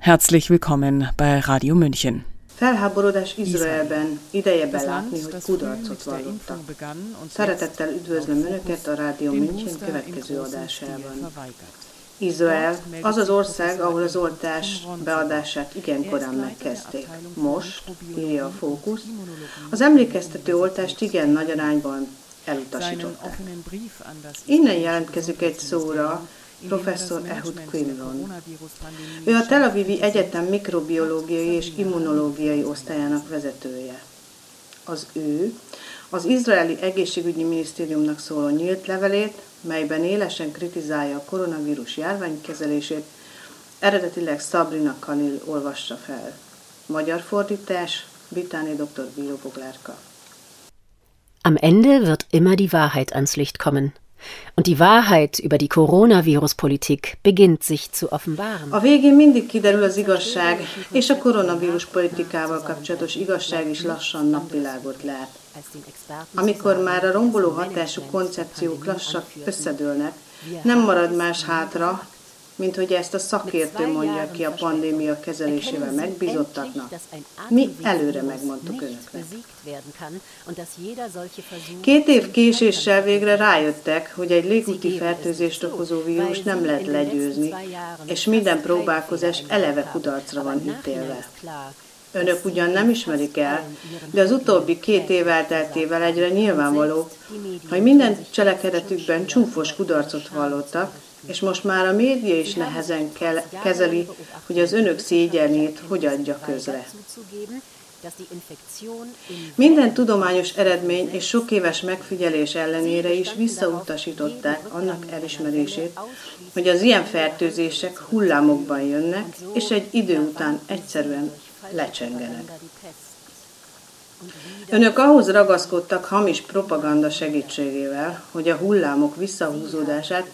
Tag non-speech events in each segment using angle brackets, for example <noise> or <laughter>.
Herzlich willkommen bei Radio München. Felháborodás Izraelben, ideje belátni, hogy kudarcot vallottak. Szeretettel üdvözlöm Önöket a Rádió München következő adásában. Izrael az az ország, ahol az oltás beadását igen korán megkezdték. Most, írja a fókusz, az emlékeztető oltást igen nagy arányban elutasították. Innen jelentkezik egy szóra, professzor Ehud Quinlan. Ő a Tel Avivi Egyetem mikrobiológiai és immunológiai osztályának vezetője. Az ő az izraeli egészségügyi minisztériumnak szóló nyílt levelét, melyben élesen kritizálja a koronavírus járvány kezelését, eredetileg Sabrina Kanil olvassa fel. Magyar fordítás, Británi dr. Bíró Boglárka. Am Ende wird immer die Wahrheit ans Licht kommen. Und die Wahrheit über die Coronavirus-Politik beginnt sich zu offenbaren. Amikor már a romboló hatású koncepciók lassan összedőlnek, nem marad más hátra, mint hogy ezt a szakértő mondja ki a pandémia kezelésével megbízottaknak. Mi előre megmondtuk önöknek. Két év késéssel végre rájöttek, hogy egy légúti fertőzést okozó vírus nem lehet legyőzni, és minden próbálkozás eleve kudarcra van ítélve. Önök ugyan nem ismerik el, de az utóbbi két év elteltével egyre nyilvánvaló, hogy minden cselekedetükben csúfos kudarcot vallottak, és most már a média is nehezen kell, kezeli, hogy az önök szégyenét hogy adja közre. Minden tudományos eredmény és sok éves megfigyelés ellenére is visszautasították annak elismerését, hogy az ilyen fertőzések hullámokban jönnek, és egy idő után egyszerűen lecsengenek. Önök ahhoz ragaszkodtak hamis propaganda segítségével, hogy a hullámok visszahúzódását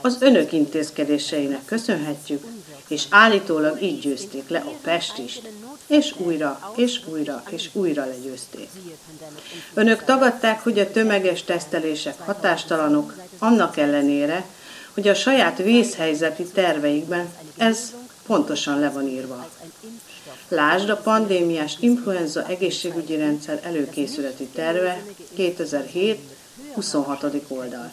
az önök intézkedéseinek köszönhetjük, és állítólag így győzték le a pestist, és újra, és újra, és újra legyőzték. Önök tagadták, hogy a tömeges tesztelések hatástalanok, annak ellenére, hogy a saját vészhelyzeti terveikben ez pontosan le van írva. Lásd a pandémiás influenza egészségügyi rendszer előkészületi terve 2007 26. oldal.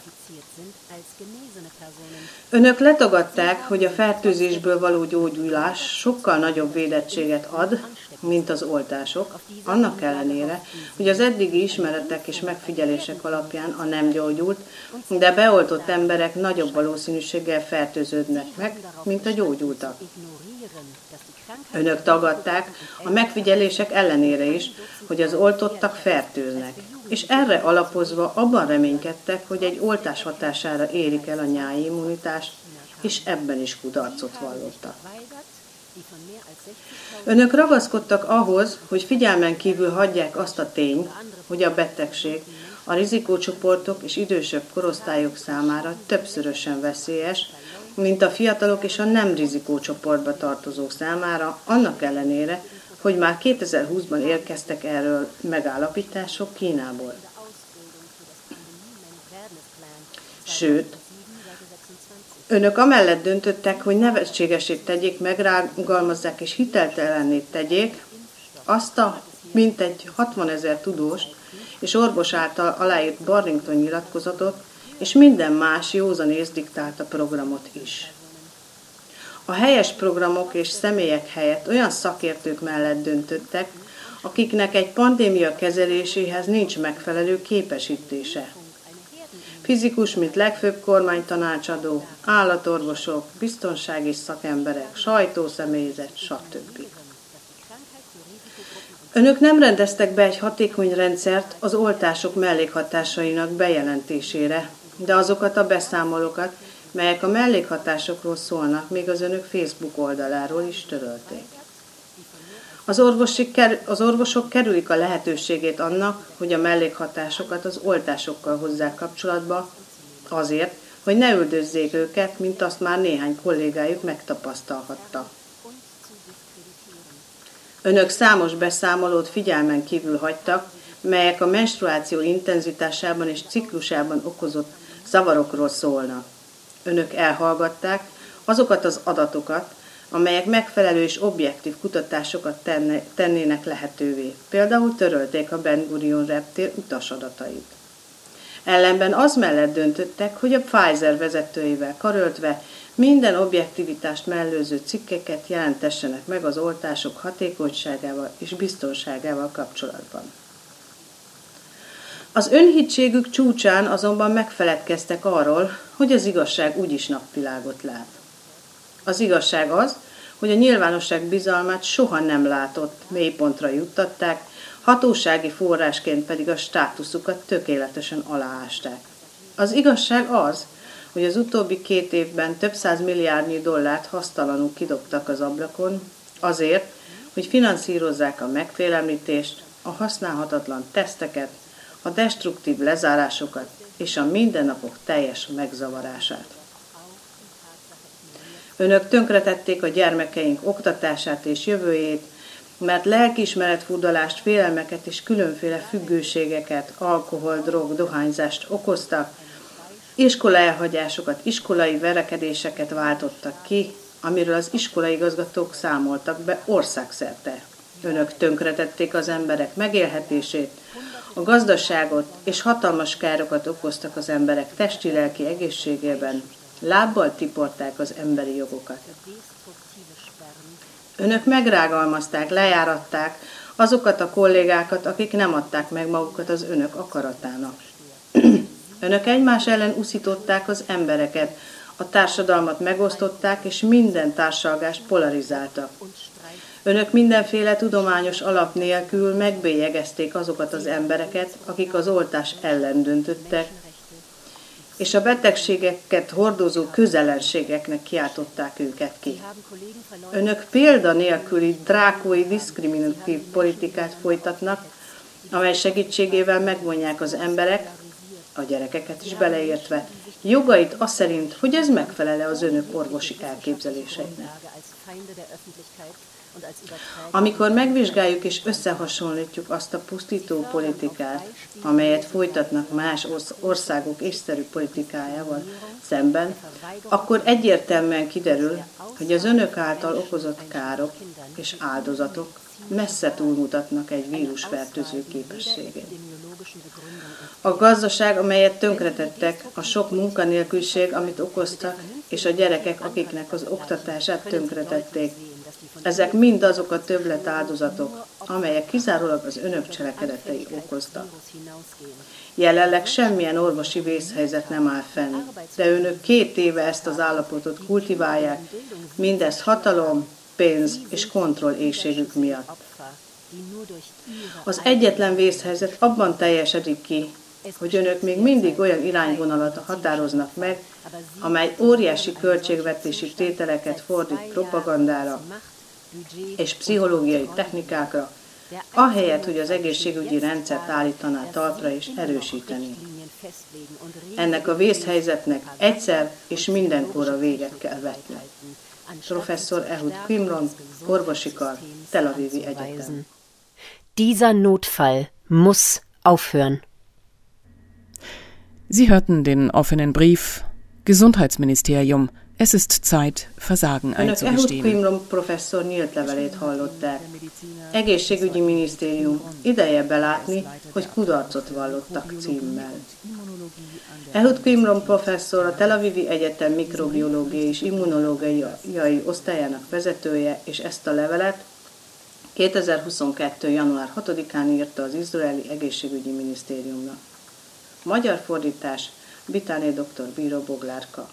Önök letagadták, hogy a fertőzésből való gyógyulás sokkal nagyobb védettséget ad, mint az oltások, annak ellenére, hogy az eddigi ismeretek és megfigyelések alapján a nem gyógyult, de beoltott emberek nagyobb valószínűséggel fertőződnek meg, mint a gyógyultak. Önök tagadták a megfigyelések ellenére is, hogy az oltottak fertőznek, és erre alapozva abban reménykedtek, hogy egy oltás hatására érik el a nyári immunitást, és ebben is kudarcot vallottak. Önök ragaszkodtak ahhoz, hogy figyelmen kívül hagyják azt a tényt, hogy a betegség a rizikócsoportok és idősebb korosztályok számára többszörösen veszélyes, mint a fiatalok és a nem rizikócsoportba tartozók számára, annak ellenére, hogy már 2020-ban érkeztek erről megállapítások Kínából. Sőt, önök amellett döntöttek, hogy nevetségesét tegyék, megrágalmazzák és hiteltelenné tegyék azt a mintegy 60 ezer tudós és orvos által aláírt Barrington nyilatkozatot, és minden más józanész diktálta programot is. A helyes programok és személyek helyett olyan szakértők mellett döntöttek, akiknek egy pandémia kezeléséhez nincs megfelelő képesítése. Fizikus, mint legfőbb kormánytanácsadó, állatorvosok, biztonsági szakemberek, sajtószemélyzet, stb. Önök nem rendeztek be egy hatékony rendszert az oltások mellékhatásainak bejelentésére, de azokat a beszámolókat, melyek a mellékhatásokról szólnak, még az önök Facebook oldaláról is törölték. Az, orvosi, az orvosok kerülik a lehetőségét annak, hogy a mellékhatásokat az oltásokkal hozzák kapcsolatba, azért, hogy ne üldözzék őket, mint azt már néhány kollégájuk megtapasztalhatta. Önök számos beszámolót figyelmen kívül hagytak, melyek a menstruáció intenzitásában és ciklusában okozott zavarokról szólnak. Önök elhallgatták azokat az adatokat, amelyek megfelelő és objektív kutatásokat tenne, tennének lehetővé. Például törölték a Ben Gurion reptér utasadatait. Ellenben az mellett döntöttek, hogy a Pfizer vezetőivel karöltve minden objektivitást mellőző cikkeket jelentessenek meg az oltások hatékonyságával és biztonságával kapcsolatban. Az önhitségük csúcsán azonban megfeledkeztek arról, hogy az igazság úgyis napvilágot lát. Az igazság az, hogy a nyilvánosság bizalmát soha nem látott mélypontra juttatták, hatósági forrásként pedig a státuszukat tökéletesen aláásták. Az igazság az, hogy az utóbbi két évben több száz milliárdnyi dollárt hasztalanul kidobtak az ablakon, azért, hogy finanszírozzák a megfélemlítést, a használhatatlan teszteket, a destruktív lezárásokat és a mindennapok teljes megzavarását. Önök tönkretették a gyermekeink oktatását és jövőjét, mert lelkiismeretfurdalást, félelmeket és különféle függőségeket, alkohol, drog, dohányzást okoztak, iskolaelhagyásokat, iskolai verekedéseket váltottak ki, amiről az iskolai igazgatók számoltak be országszerte. Önök tönkretették az emberek megélhetését, a gazdaságot és hatalmas károkat okoztak az emberek testi-lelki egészségében, lábbal tiporták az emberi jogokat. Önök megrágalmazták, lejáratták azokat a kollégákat, akik nem adták meg magukat az önök akaratának. <clears throat> Önök egymás ellen uszították az embereket, a társadalmat megosztották, és minden társalgást polarizáltak. Önök mindenféle tudományos alap nélkül megbélyegezték azokat az embereket, akik az oltás ellen döntöttek, és a betegségeket hordozó közelenségeknek kiáltották őket ki. Önök példa nélküli drákói diszkriminatív politikát folytatnak, amely segítségével megvonják az emberek, a gyerekeket is beleértve, jogait az szerint, hogy ez megfelele az önök orvosi elképzeléseinek. Amikor megvizsgáljuk és összehasonlítjuk azt a pusztító politikát, amelyet folytatnak más országok észszerű politikájával szemben, akkor egyértelműen kiderül, hogy az önök által okozott károk és áldozatok messze túlmutatnak egy vírusfertőző képességét. A gazdaság, amelyet tönkretettek, a sok munkanélküliség, amit okoztak, és a gyerekek, akiknek az oktatását tönkretették, ezek mind azok a többlet áldozatok, amelyek kizárólag az önök cselekedetei okoztak. Jelenleg semmilyen orvosi vészhelyzet nem áll fenn, de önök két éve ezt az állapotot kultiválják, mindez hatalom, pénz és kontroll éjségük miatt. Az egyetlen vészhelyzet abban teljesedik ki, hogy önök még mindig olyan irányvonalat határoznak meg, amely óriási költségvetési tételeket fordít propagandára és pszichológiai technikákra, ahelyett, hogy az egészségügyi rendszert állítaná talpra és erősíteni. Ennek a vészhelyzetnek egyszer és mindenkorra véget kell vetni. Professzor Ehud Quimron, orvosi kar, Tel Avivi Egyetem. Dieser Notfall muss aufhören. Sie hörten den offenen Brief Gesundheitsministerium. Es ist Zeit, Versagen einzugestehen. Önök professzor nyílt levelét hallották. Egészségügyi minisztérium, ideje belátni, hogy kudarcot vallottak címmel. Ehud Quimron professzor a Tel Avivi Egyetem mikrobiológiai és immunológiai osztályának vezetője, és ezt a levelet 2022. január 6-án írta az izraeli egészségügyi minisztériumnak. Magyar fordítás Bitáné dr. Bíró Boglárka.